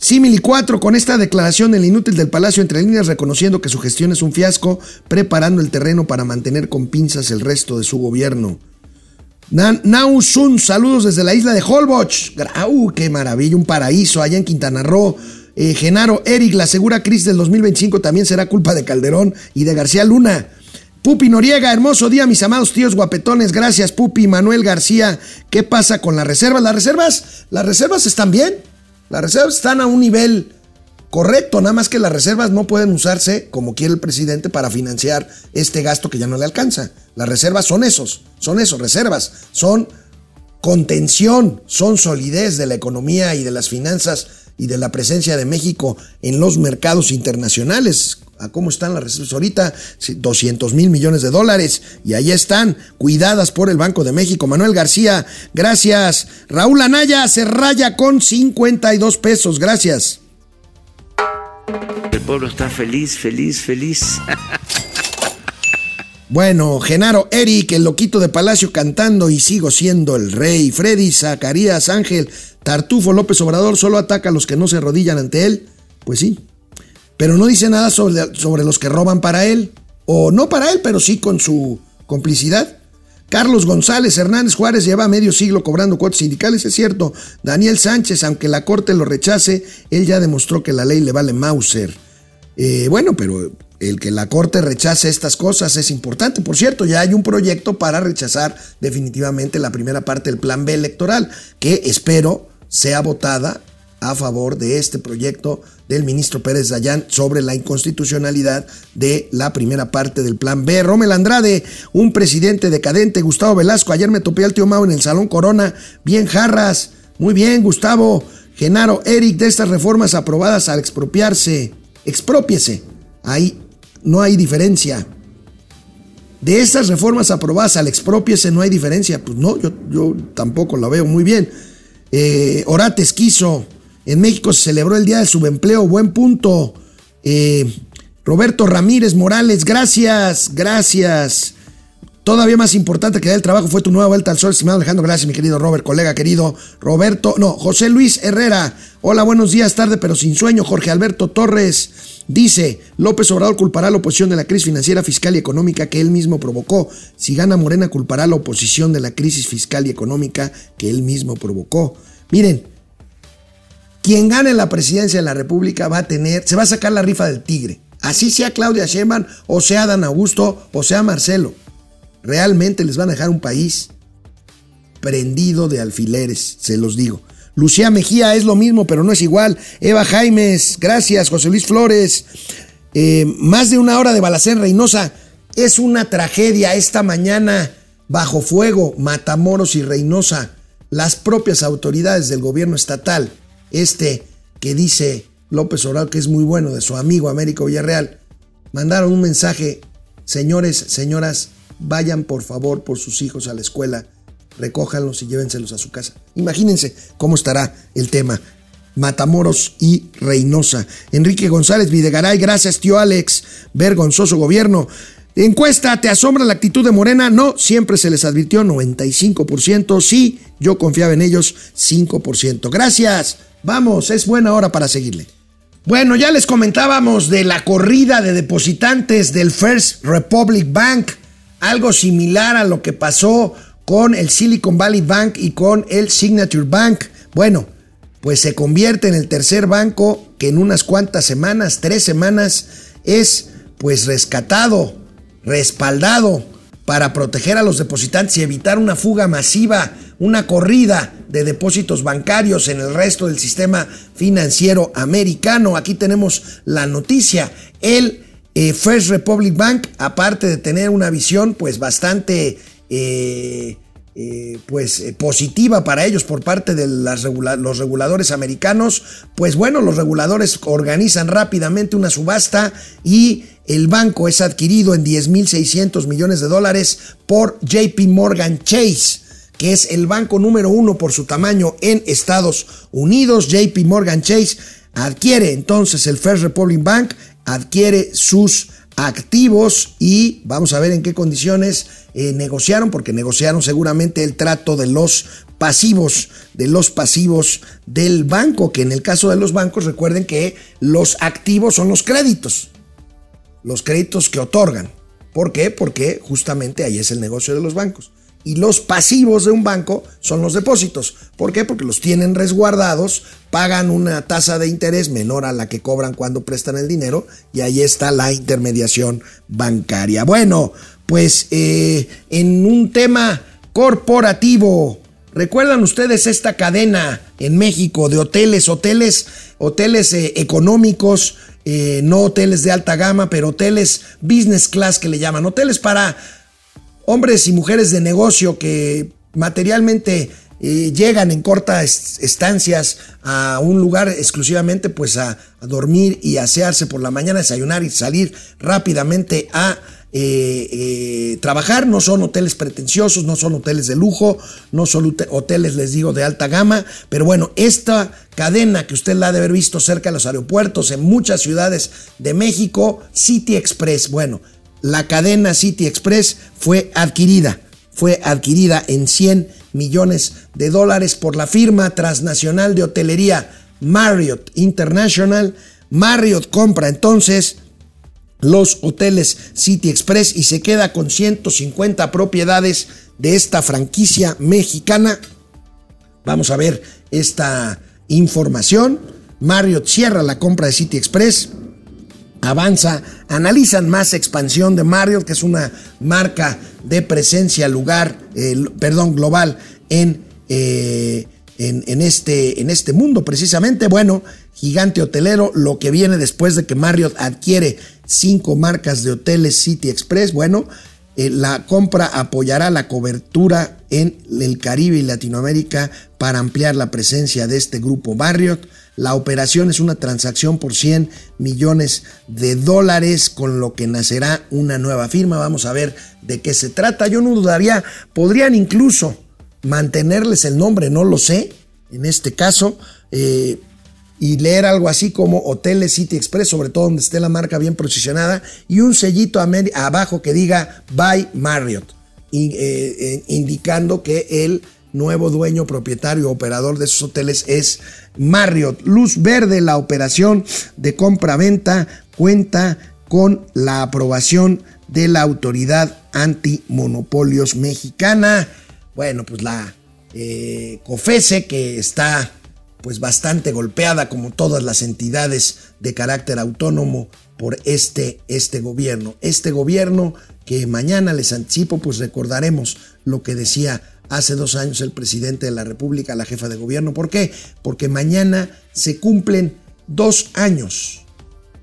Speaker 1: Simili 4 con esta declaración del inútil del Palacio entre líneas reconociendo que su gestión es un fiasco, preparando el terreno para mantener con pinzas el resto de su gobierno. Nau Sun, saludos desde la isla de Holbox. ¡Uh, qué maravilla! Un paraíso allá en Quintana Roo. Eh, Genaro Eric, la segura crisis del 2025 también será culpa de Calderón y de García Luna. Pupi Noriega, hermoso día, mis amados tíos guapetones. Gracias, Pupi. Manuel García, ¿qué pasa con las reservas? Las reservas, las reservas están bien. Las reservas están a un nivel correcto, nada más que las reservas no pueden usarse como quiere el presidente para financiar este gasto que ya no le alcanza. Las reservas son esos, son esos, reservas, son contención, son solidez de la economía y de las finanzas y de la presencia de México en los mercados internacionales. ¿A cómo están las reservas ahorita? 200 mil millones de dólares. Y ahí están, cuidadas por el Banco de México. Manuel García, gracias. Raúl Anaya se raya con 52 pesos. Gracias.
Speaker 4: El pueblo está feliz, feliz, feliz. [LAUGHS]
Speaker 1: Bueno, Genaro Eric, el loquito de Palacio cantando y sigo siendo el rey. Freddy, Zacarías, Ángel, Tartufo, López Obrador solo ataca a los que no se arrodillan ante él. Pues sí. Pero no dice nada sobre, sobre los que roban para él. O no para él, pero sí con su complicidad. Carlos González Hernández Juárez lleva medio siglo cobrando cuotas sindicales, es cierto. Daniel Sánchez, aunque la corte lo rechace, él ya demostró que la ley le vale Mauser. Eh, bueno, pero el que la Corte rechace estas cosas es importante. Por cierto, ya hay un proyecto para rechazar definitivamente la primera parte del plan B electoral, que espero sea votada a favor de este proyecto del ministro Pérez Dayán sobre la inconstitucionalidad de la primera parte del plan B. Romel Andrade, un presidente decadente, Gustavo Velasco, ayer me topé al tío Mao en el Salón Corona, bien jarras, muy bien Gustavo, Genaro, Eric, de estas reformas aprobadas al expropiarse expropiese. Ahí no hay diferencia. De estas reformas aprobadas al expropiese no hay diferencia. Pues no, yo, yo tampoco la veo muy bien. Eh, Orates quiso. En México se celebró el Día del Subempleo. Buen punto. Eh, Roberto Ramírez Morales, gracias, gracias. Todavía más importante que el trabajo fue tu nueva vuelta al sol, estimado Alejandro. Gracias, mi querido Robert, colega querido. Roberto, no, José Luis Herrera. Hola, buenos días, tarde pero sin sueño. Jorge Alberto Torres dice: López Obrador culpará a la oposición de la crisis financiera, fiscal y económica que él mismo provocó. Si gana Morena, culpará a la oposición de la crisis fiscal y económica que él mismo provocó. Miren, quien gane la presidencia de la República va a tener, se va a sacar la rifa del tigre. Así sea Claudia Sheinbaum, o sea Dan Augusto, o sea Marcelo realmente les van a dejar un país prendido de alfileres, se los digo. Lucía Mejía es lo mismo, pero no es igual. Eva Jaimes, gracias. José Luis Flores, eh, más de una hora de balacén Reynosa. Es una tragedia esta mañana bajo fuego, Matamoros y Reynosa. Las propias autoridades del gobierno estatal, este que dice López Obrador que es muy bueno de su amigo Américo Villarreal, mandaron un mensaje, señores, señoras, vayan por favor por sus hijos a la escuela, recójanlos y llévenselos a su casa. Imagínense cómo estará el tema. Matamoros y Reynosa. Enrique González Videgaray, gracias tío Alex. Vergonzoso gobierno. Encuesta, ¿te asombra la actitud de Morena? No, siempre se les advirtió 95%. Sí, yo confiaba en ellos 5%. Gracias. Vamos, es buena hora para seguirle. Bueno, ya les comentábamos de la corrida de depositantes del First Republic Bank, algo similar a lo que pasó con el Silicon Valley Bank y con el Signature Bank. Bueno, pues se convierte en el tercer banco que en unas cuantas semanas, tres semanas, es pues rescatado, respaldado para proteger a los depositantes y evitar una fuga masiva, una corrida de depósitos bancarios en el resto del sistema financiero americano. Aquí tenemos la noticia. El eh, First Republic Bank, aparte de tener una visión pues bastante eh, eh, pues positiva para ellos por parte de los reguladores americanos, pues bueno, los reguladores organizan rápidamente una subasta y el banco es adquirido en 10.600 millones de dólares por JP Morgan Chase que es el banco número uno por su tamaño en Estados Unidos. JP Morgan Chase adquiere entonces el First Republic Bank, adquiere sus activos y vamos a ver en qué condiciones eh, negociaron, porque negociaron seguramente el trato de los pasivos, de los pasivos del banco, que en el caso de los bancos recuerden que los activos son los créditos, los créditos que otorgan. ¿Por qué? Porque justamente ahí es el negocio de los bancos y los pasivos de un banco son los depósitos. ¿Por qué? Porque los tienen resguardados, pagan una tasa de interés menor a la que cobran cuando prestan el dinero y ahí está la intermediación bancaria. Bueno, pues eh, en un tema corporativo, ¿recuerdan ustedes esta cadena en México de hoteles, hoteles, hoteles eh, económicos? Eh, no hoteles de alta gama, pero hoteles business class que le llaman, hoteles para hombres y mujeres de negocio que materialmente eh, llegan en cortas estancias a un lugar exclusivamente pues a, dormir y asearse por la mañana, desayunar y salir rápidamente a eh, eh, trabajar. No son hoteles pretenciosos, no son hoteles de lujo, no son hoteles, les digo, de alta gama. Pero bueno, esta cadena que usted la ha de haber visto cerca de los aeropuertos en muchas ciudades de México, City Express. Bueno, la cadena City Express fue adquirida, fue adquirida en 100 millones de dólares por la firma transnacional de hotelería Marriott International. Marriott compra entonces los hoteles City Express y se queda con 150 propiedades de esta franquicia mexicana. Vamos a ver esta información. Marriott cierra la compra de City Express avanza, analizan más expansión de Marriott, que es una marca de presencia lugar, eh, perdón, global en, eh, en, en, este, en este mundo precisamente. Bueno, gigante hotelero, lo que viene después de que Marriott adquiere cinco marcas de hoteles City Express, bueno, eh, la compra apoyará la cobertura en el Caribe y Latinoamérica para ampliar la presencia de este grupo Marriott. La operación es una transacción por 100 millones de dólares, con lo que nacerá una nueva firma. Vamos a ver de qué se trata. Yo no dudaría, podrían incluso mantenerles el nombre, no lo sé, en este caso, eh, y leer algo así como Hoteles City Express, sobre todo donde esté la marca bien posicionada, y un sellito abajo que diga By Marriott, eh, eh, indicando que el nuevo dueño, propietario, operador de esos hoteles es Marriott. Luz verde, la operación de compra-venta cuenta con la aprobación de la autoridad antimonopolios mexicana. Bueno, pues la eh, COFESE que está pues bastante golpeada como todas las entidades de carácter autónomo por este, este gobierno. Este gobierno que mañana les anticipo, pues recordaremos lo que decía hace dos años el presidente de la República, la jefa de gobierno. ¿Por qué? Porque mañana se cumplen dos años,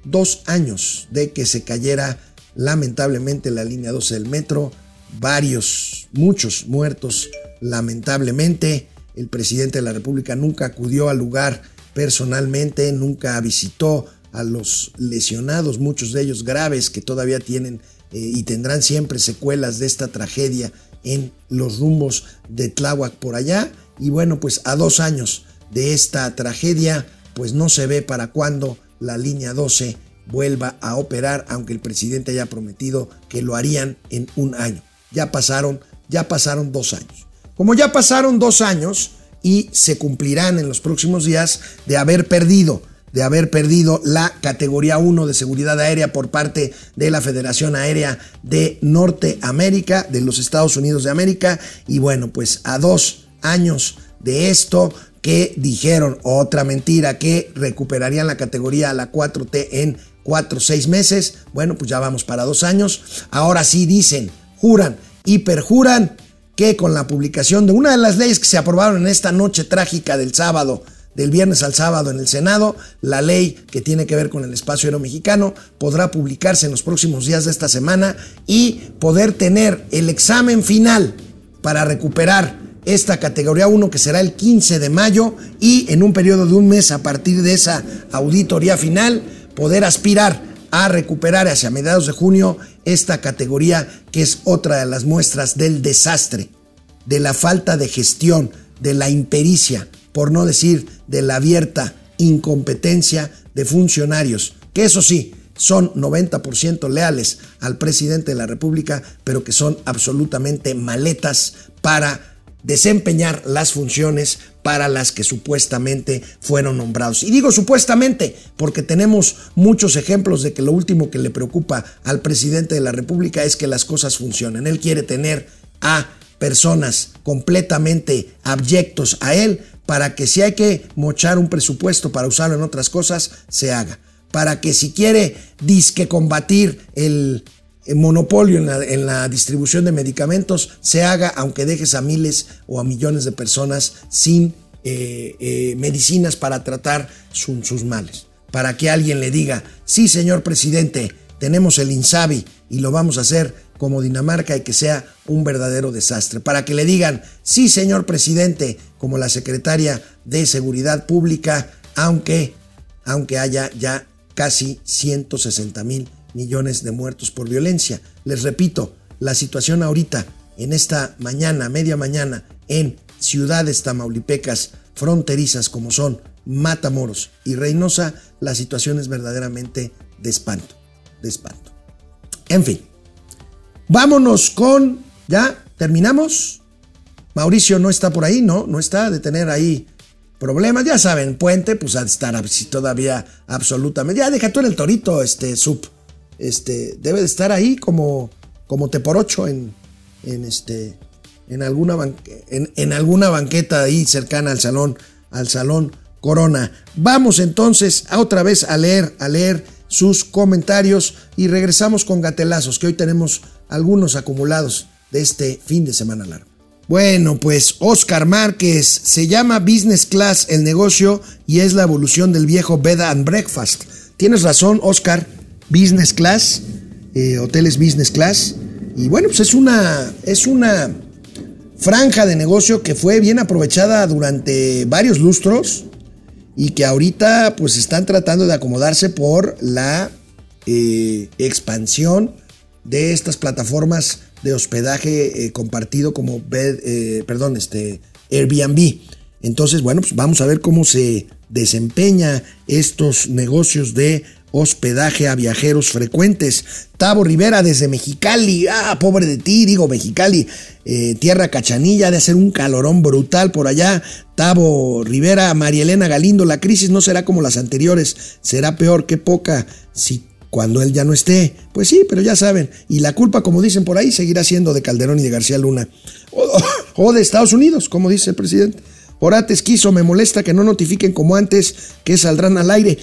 Speaker 1: dos años de que se cayera lamentablemente la línea 12 del metro, varios, muchos muertos lamentablemente. El presidente de la República nunca acudió al lugar personalmente, nunca visitó a los lesionados, muchos de ellos graves que todavía tienen eh, y tendrán siempre secuelas de esta tragedia en los rumbos de Tláhuac por allá. Y bueno, pues a dos años de esta tragedia, pues no se ve para cuándo la línea 12 vuelva a operar, aunque el presidente haya prometido que lo harían en un año. Ya pasaron, ya pasaron dos años. Como ya pasaron dos años y se cumplirán en los próximos días de haber perdido de haber perdido la categoría 1 de seguridad aérea por parte de la Federación Aérea de Norteamérica, de los Estados Unidos de América. Y bueno, pues a dos años de esto que dijeron otra mentira, que recuperarían la categoría a la 4T en 4 o 6 meses. Bueno, pues ya vamos para dos años. Ahora sí dicen, juran y perjuran que con la publicación de una de las leyes que se aprobaron en esta noche trágica del sábado, del viernes al sábado en el Senado, la ley que tiene que ver con el espacio aéreo mexicano podrá publicarse en los próximos días de esta semana y poder tener el examen final para recuperar esta categoría 1 que será el 15 de mayo y en un periodo de un mes a partir de esa auditoría final poder aspirar a recuperar hacia mediados de junio esta categoría que es otra de las muestras del desastre, de la falta de gestión, de la impericia, por no decir de la abierta incompetencia de funcionarios, que eso sí, son 90% leales al presidente de la República, pero que son absolutamente maletas para desempeñar las funciones para las que supuestamente fueron nombrados. Y digo supuestamente porque tenemos muchos ejemplos de que lo último que le preocupa al presidente de la República es que las cosas funcionen. Él quiere tener a personas completamente abyectos a él para que si hay que mochar un presupuesto para usarlo en otras cosas, se haga. Para que si quiere disque combatir el monopolio en la, distribución de medicamentos se haga aunque dejes a miles o a millones de personas sin eh, eh, medicinas para tratar sus males. Para que alguien le diga, sí señor presidente, tenemos el INSABI y lo vamos a hacer como Dinamarca y que sea un verdadero desastre. Para que le digan, sí señor presidente, como la secretaria de Seguridad Pública, aunque, aunque haya ya casi 160 mil millones de muertos por violencia. Les repito, la situación ahorita, en esta mañana, media mañana, en ciudades tamaulipecas fronterizas como son Matamoros y Reynosa, la situación es verdaderamente de espanto, de espanto. En fin, vámonos con, ya, terminamos. Mauricio no está por ahí, no, no está de tener ahí problemas. Ya saben, puente, pues ha de estar todavía absolutamente. Ya deja tú en el torito, este sub este, debe de estar ahí como, como te por ocho en, en, este, en, alguna en, alguna banqueta ahí cercana al salón, al salón Corona. Vamos entonces a otra vez a leer, a leer sus comentarios y regresamos con gatelazos, que hoy tenemos algunos acumulados de este fin de semana largo. Bueno, pues Oscar Márquez se llama Business Class el negocio y es la evolución del viejo Bed and Breakfast. Tienes razón, Oscar business class, eh, hoteles business class. Y bueno, pues es una, es una franja de negocio que fue bien aprovechada durante varios lustros y que ahorita pues están tratando de acomodarse por la eh, expansión de estas plataformas de hospedaje eh, compartido como perdón, este, Airbnb. Entonces, bueno, pues vamos a ver cómo se desempeña estos negocios de hospedaje a viajeros frecuentes. Tavo Rivera desde Mexicali, ah, pobre de ti, digo Mexicali, eh, tierra cachanilla, de hacer un calorón brutal por allá. Tavo Rivera, María Elena Galindo, la crisis no será como las anteriores, será peor que poca si cuando él ya no esté. Pues sí, pero ya saben, y la culpa, como dicen por ahí, seguirá siendo de Calderón y de García Luna. O, de Estados Unidos, como dice el presidente. Orates quiso, me molesta que no notifiquen como antes que saldrán al aire.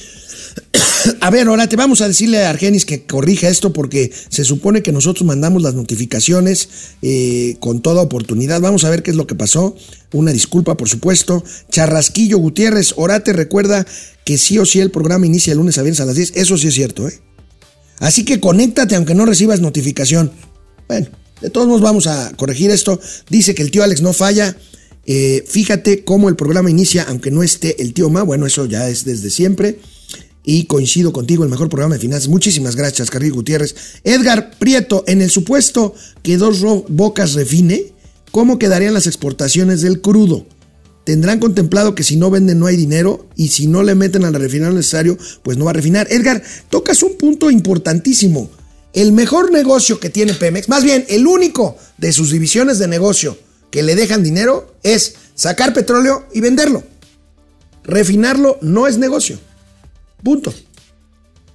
Speaker 1: [COUGHS] A ver, ahora te vamos a decirle a Argenis que corrija esto porque se supone que nosotros mandamos las notificaciones eh, con toda oportunidad. Vamos a ver qué es lo que pasó. Una disculpa, por supuesto. Charrasquillo Gutiérrez, Orate recuerda que sí o sí el programa inicia el lunes a viernes a las 10. Eso sí es cierto, ¿eh? Así que conéctate aunque no recibas notificación. Bueno, de todos modos vamos a corregir esto. Dice que el tío Alex no falla. Eh, fíjate cómo el programa inicia aunque no esté el tío Ma. Bueno, eso ya es desde siempre y coincido contigo, el mejor programa de finanzas. Muchísimas gracias, Carrillo Gutiérrez. Edgar Prieto, en el supuesto que Dos Bocas refine, ¿cómo quedarían las exportaciones del crudo? Tendrán contemplado que si no venden no hay dinero y si no le meten al refinar necesario, pues no va a refinar. Edgar, tocas un punto importantísimo. El mejor negocio que tiene Pemex, más bien el único de sus divisiones de negocio que le dejan dinero es sacar petróleo y venderlo. Refinarlo no es negocio. Punto.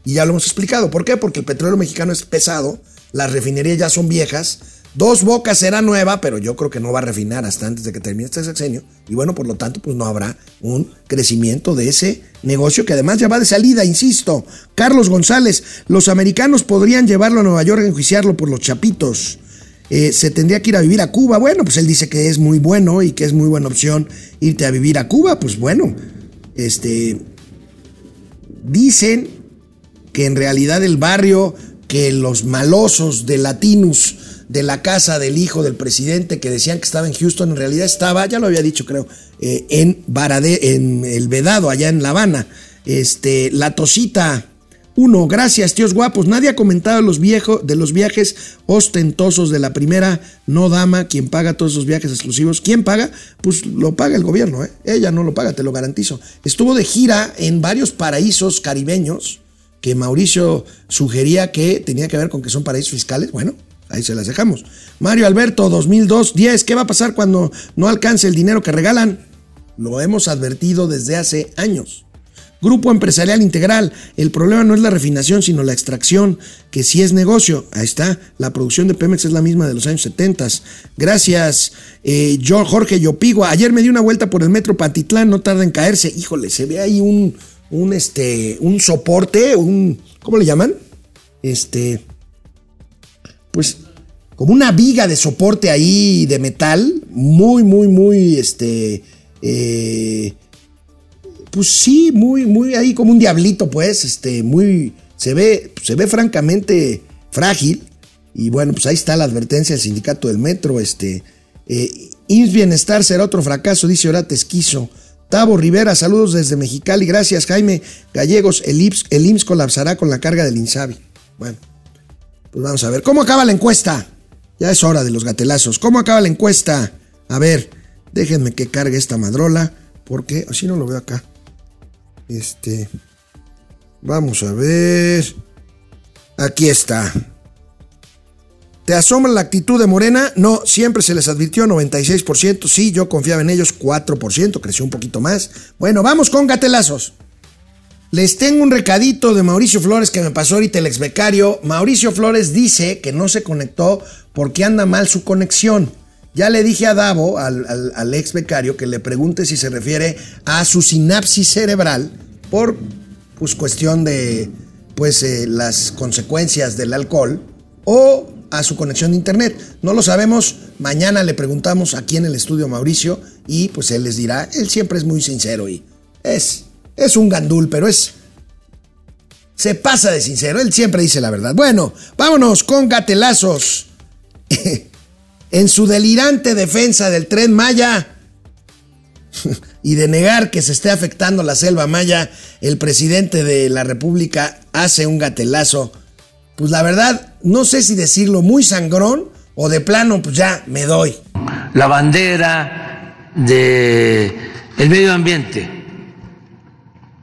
Speaker 1: Y ya lo hemos explicado. ¿Por qué? Porque el petróleo mexicano es pesado, las refinerías ya son viejas, Dos Bocas será nueva, pero yo creo que no va a refinar hasta antes de que termine este sexenio. Y bueno, por lo tanto, pues no habrá un crecimiento de ese negocio que además ya va de salida, insisto. Carlos González, los americanos podrían llevarlo a Nueva York a enjuiciarlo por los chapitos. Eh, se tendría que ir a vivir a Cuba. Bueno, pues él dice que es muy bueno y que es muy buena opción irte a vivir a Cuba. Pues bueno, este. Dicen que en realidad el barrio que los malosos de Latinus de la casa del hijo del presidente que decían que estaba en Houston, en realidad estaba, ya lo había dicho creo, eh, en Barade, en el Vedado, allá en La Habana. Este, la Tosita. Uno, gracias, tíos guapos. Nadie ha comentado los viejos, de los viajes ostentosos de la primera no dama, quien paga todos esos viajes exclusivos. ¿Quién paga? Pues lo paga el gobierno, ¿eh? Ella no lo paga, te lo garantizo. Estuvo de gira en varios paraísos caribeños que Mauricio sugería que tenía que ver con que son paraísos fiscales. Bueno, Ahí se las dejamos. Mario Alberto, 2002, 10. ¿Qué va a pasar cuando no alcance el dinero que regalan? Lo hemos advertido desde hace años. Grupo Empresarial Integral. El problema no es la refinación, sino la extracción, que sí es negocio. Ahí está. La producción de Pemex es la misma de los años 70. Gracias, eh, Jorge Yopigua. Ayer me di una vuelta por el metro Patitlán, no tarda en caerse. Híjole, se ve ahí un, un, este, un soporte, un. ¿Cómo le llaman? Este pues como una viga de soporte ahí de metal, muy, muy, muy, este, eh, pues sí, muy, muy ahí como un diablito, pues, este, muy, se ve, se ve francamente frágil. Y bueno, pues ahí está la advertencia del sindicato del metro, este, eh, Bienestar será otro fracaso, dice Orate Esquizo. Tavo Rivera, saludos desde Mexicali, gracias Jaime Gallegos, el IMSS, el colapsará con la carga del INSABI. Bueno. Pues vamos a ver. ¿Cómo acaba la encuesta? Ya es hora de los gatelazos. ¿Cómo acaba la encuesta? A ver, déjenme que cargue esta madrola. Porque así no lo veo acá. Este. Vamos a ver. Aquí está. ¿Te asoma la actitud de Morena? No, siempre se les advirtió 96%. Sí, yo confiaba en ellos 4%, creció un poquito más. Bueno, vamos con gatelazos. Les tengo un recadito de Mauricio Flores que me pasó ahorita el ex becario. Mauricio Flores dice que no se conectó porque anda mal su conexión. Ya le dije a Davo, al, ex becario, que le pregunte si se refiere a su sinapsis cerebral por pues, cuestión de pues, eh, las consecuencias del alcohol o a su conexión de internet. No lo sabemos. Mañana le preguntamos aquí en el estudio Mauricio y pues él les dirá. Él siempre es muy sincero y es es un gandul, pero es... Se pasa de sincero, él siempre dice la verdad. Bueno, vámonos con gatelazos. [LAUGHS] en su delirante defensa del tren Maya [LAUGHS] y de negar que se esté afectando la selva Maya, el presidente de la República hace un gatelazo. Pues la verdad, no sé si decirlo muy sangrón o de plano, pues ya me doy.
Speaker 4: La bandera de el medio ambiente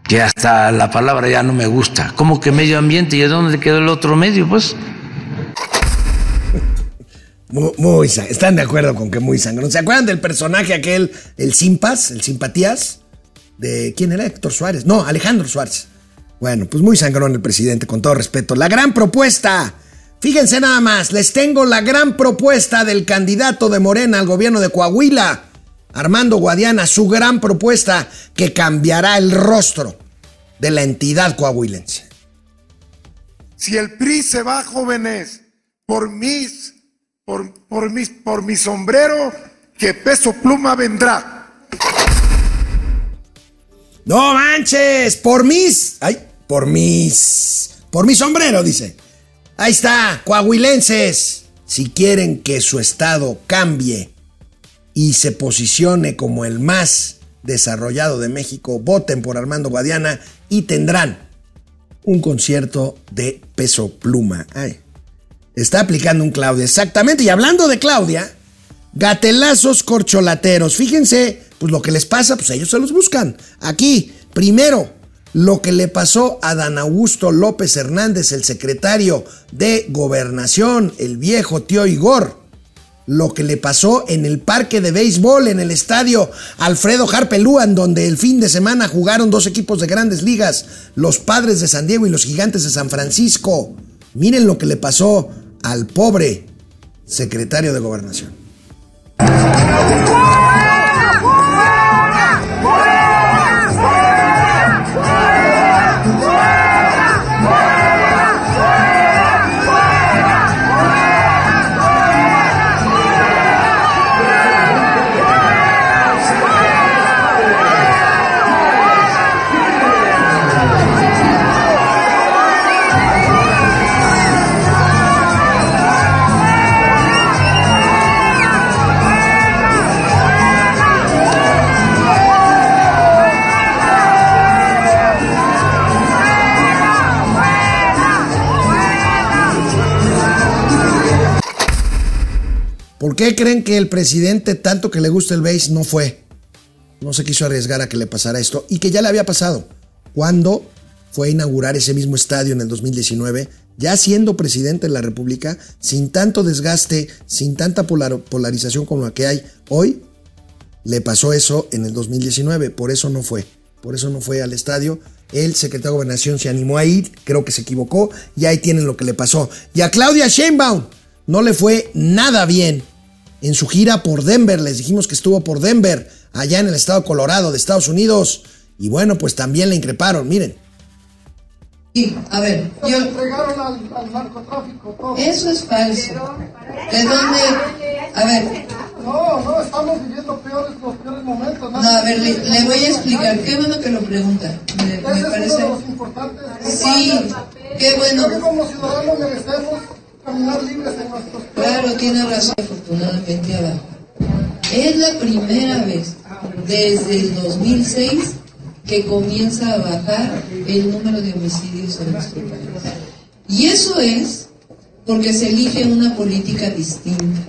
Speaker 4: que hasta la palabra ya no me gusta. ¿Cómo que medio ambiente? ¿Y de dónde quedó el otro medio? Pues.
Speaker 1: Muy, están de acuerdo con que muy sangrón. ¿Se acuerdan del personaje aquel, el Simpas, el Simpatías? ¿De quién era? Héctor Suárez. No, Alejandro Suárez. Bueno, pues muy sangrón el presidente, con todo respeto. La gran propuesta. Fíjense nada más, les tengo la gran propuesta del candidato de Morena al gobierno de Coahuila. Armando Guadiana, su gran propuesta que cambiará el rostro de la entidad coahuilense.
Speaker 5: Si el PRI se va, jóvenes, por mis, por, por mis, por mi sombrero, que peso pluma vendrá.
Speaker 1: No manches, por mis, ay, por mis, por mi sombrero, dice. Ahí está, coahuilenses, si quieren que su estado cambie y se posicione como el más desarrollado de México, voten por Armando Guadiana y tendrán un concierto de peso pluma. Está aplicando un Claudia, exactamente. Y hablando de Claudia, gatelazos corcholateros. Fíjense, pues lo que les pasa, pues ellos se los buscan. Aquí, primero, lo que le pasó a Dan Augusto López Hernández, el secretario de Gobernación, el viejo tío Igor lo que le pasó en el parque de béisbol, en el estadio Alfredo Harpeluan, donde el fin de semana jugaron dos equipos de grandes ligas, los Padres de San Diego y los Gigantes de San Francisco. Miren lo que le pasó al pobre secretario de Gobernación. ¿Por qué creen que el presidente, tanto que le gusta el base, no fue? No se quiso arriesgar a que le pasara esto y que ya le había pasado. Cuando fue a inaugurar ese mismo estadio en el 2019, ya siendo presidente de la República, sin tanto desgaste, sin tanta polarización como la que hay hoy, le pasó eso en el 2019, por eso no fue, por eso no fue al estadio. El secretario de Gobernación se animó a ir, creo que se equivocó, y ahí tienen lo que le pasó. Y a Claudia Sheinbaum no le fue nada bien en su gira por Denver. Les dijimos que estuvo por Denver, allá en el estado Colorado de Estados Unidos. Y bueno, pues también le increparon, miren.
Speaker 6: Sí, a ver, yo... Eso es falso. ¿De dónde? A ver.
Speaker 5: No, no, estamos viviendo peores, los peores momentos.
Speaker 6: No, a ver, le, voy a explicar. Qué bueno que lo pregunta. Me, me parece... Sí, qué bueno.
Speaker 5: como ciudadanos merecemos
Speaker 6: Claro, tiene razón, afortunadamente abajo. Es la primera vez desde el 2006 que comienza a bajar el número de homicidios en nuestro país. Y eso es porque se elige una política distinta.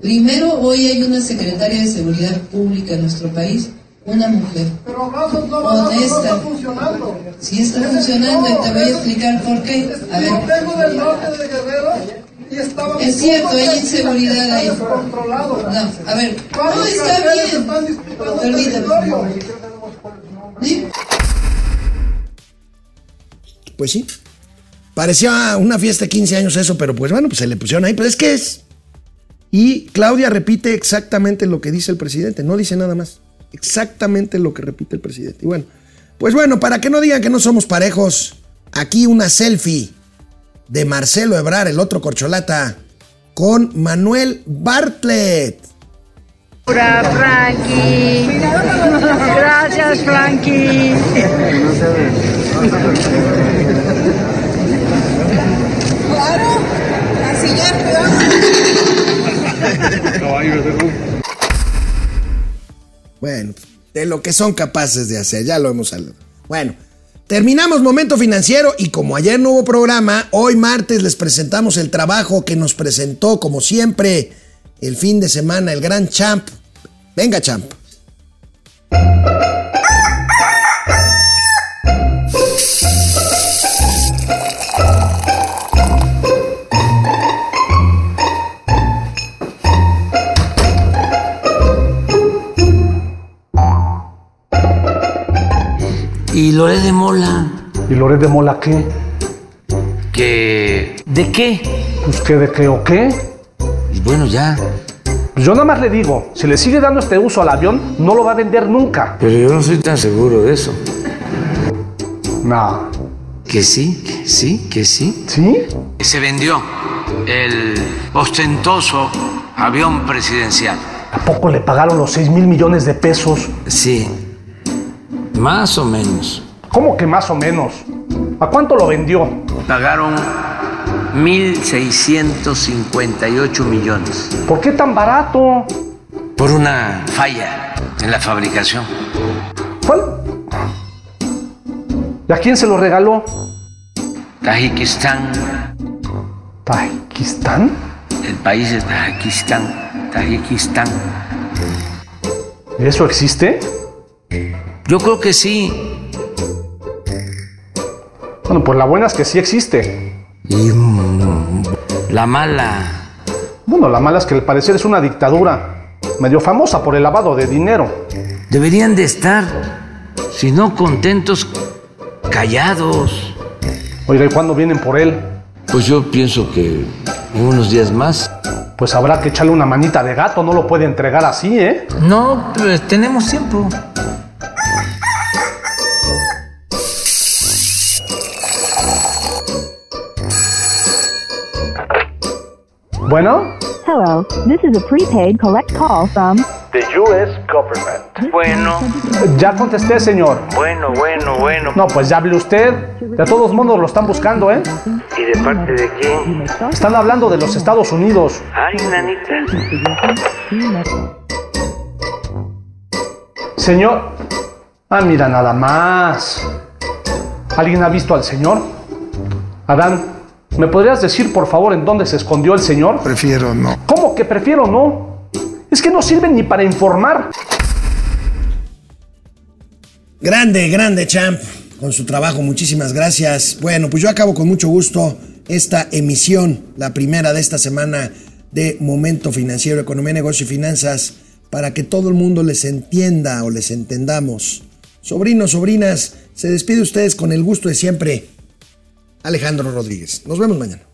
Speaker 6: Primero, hoy hay una secretaria de Seguridad Pública en nuestro país, una mujer.
Speaker 5: Pero honesta.
Speaker 6: No está funcionando. Sí está funcionando y te voy a explicar por qué. A ver.
Speaker 5: del norte de Guerrero
Speaker 6: es cierto, hay inseguridad ahí. No, a ver, no está bien. Permítame.
Speaker 1: Pues sí. Parecía una fiesta de 15 años eso, pero pues bueno, pues se le pusieron ahí. Pero es que es. Y Claudia repite exactamente lo que dice el presidente, no dice nada más. Exactamente lo que repite el presidente. Y bueno, pues bueno, para que no digan que no somos parejos, aquí una selfie de Marcelo Ebrar, el otro corcholata, con Manuel Bartlett.
Speaker 7: Frankie. Gracias, Frankie.
Speaker 6: Claro, así ya
Speaker 1: Bueno, de lo que son capaces de hacer, ya lo hemos hablado. Bueno. Terminamos Momento Financiero y como ayer no hubo programa, hoy martes les presentamos el trabajo que nos presentó, como siempre, el fin de semana, el gran champ. Venga, champ.
Speaker 4: ¿Y Loret de Mola?
Speaker 8: ¿Y Loret de Mola qué?
Speaker 4: ¿Que de qué?
Speaker 8: Pues qué de qué o qué.
Speaker 4: Y bueno, ya.
Speaker 8: Pues yo nada más le digo, si le sigue dando este uso al avión, no lo va a vender nunca.
Speaker 4: Pero yo no soy tan seguro de eso.
Speaker 8: No.
Speaker 4: Que sí, que sí, que sí.
Speaker 8: ¿Sí?
Speaker 4: Se vendió el ostentoso avión presidencial.
Speaker 8: ¿A poco le pagaron los 6 mil millones de pesos?
Speaker 4: Sí, más o menos.
Speaker 8: ¿Cómo que más o menos? ¿A cuánto lo vendió?
Speaker 4: Pagaron 1.658 millones.
Speaker 8: ¿Por qué tan barato?
Speaker 4: Por una falla en la fabricación.
Speaker 8: ¿Cuál? ¿Y a quién se lo regaló?
Speaker 4: Tajikistán.
Speaker 8: ¿Tajikistán?
Speaker 4: El país es Tajikistán. Tajikistán.
Speaker 8: ¿Eso existe?
Speaker 4: Yo creo que sí.
Speaker 8: Bueno, pues la buena es que sí existe.
Speaker 4: Y mm, la mala.
Speaker 8: Bueno, la mala es que al parecer es una dictadura, medio famosa por el lavado de dinero.
Speaker 4: Deberían de estar, si no contentos, callados.
Speaker 8: Oiga, ¿y cuándo vienen por él?
Speaker 4: Pues yo pienso que en unos días más.
Speaker 8: Pues habrá que echarle una manita de gato, no lo puede entregar así, ¿eh?
Speaker 4: No, pues tenemos tiempo.
Speaker 8: Bueno,
Speaker 9: Hello, this is a prepaid collect call from
Speaker 8: the US government.
Speaker 3: Bueno,
Speaker 8: Ya contesté, señor.
Speaker 3: bueno, bueno, bueno.
Speaker 8: No, pues ya hable usted. De todos modos lo están buscando, ¿eh?
Speaker 3: ¿Y de parte de quién?
Speaker 8: Están hablando de los Estados Unidos.
Speaker 3: Ay, nanita.
Speaker 8: Señor. Ah, mira, nada más. ¿Alguien ha visto al señor? Adán, ¿me podrías decir por favor en dónde se escondió el señor?
Speaker 5: Prefiero no.
Speaker 8: ¿Cómo que prefiero no? Es que no sirven ni para informar.
Speaker 1: Grande, grande, champ, con su trabajo, muchísimas gracias. Bueno, pues yo acabo con mucho gusto esta emisión, la primera de esta semana de Momento Financiero, Economía, Negocio y Finanzas, para que todo el mundo les entienda o les entendamos. Sobrinos, sobrinas, se despide ustedes con el gusto de siempre. Alejandro Rodríguez. Nos vemos mañana.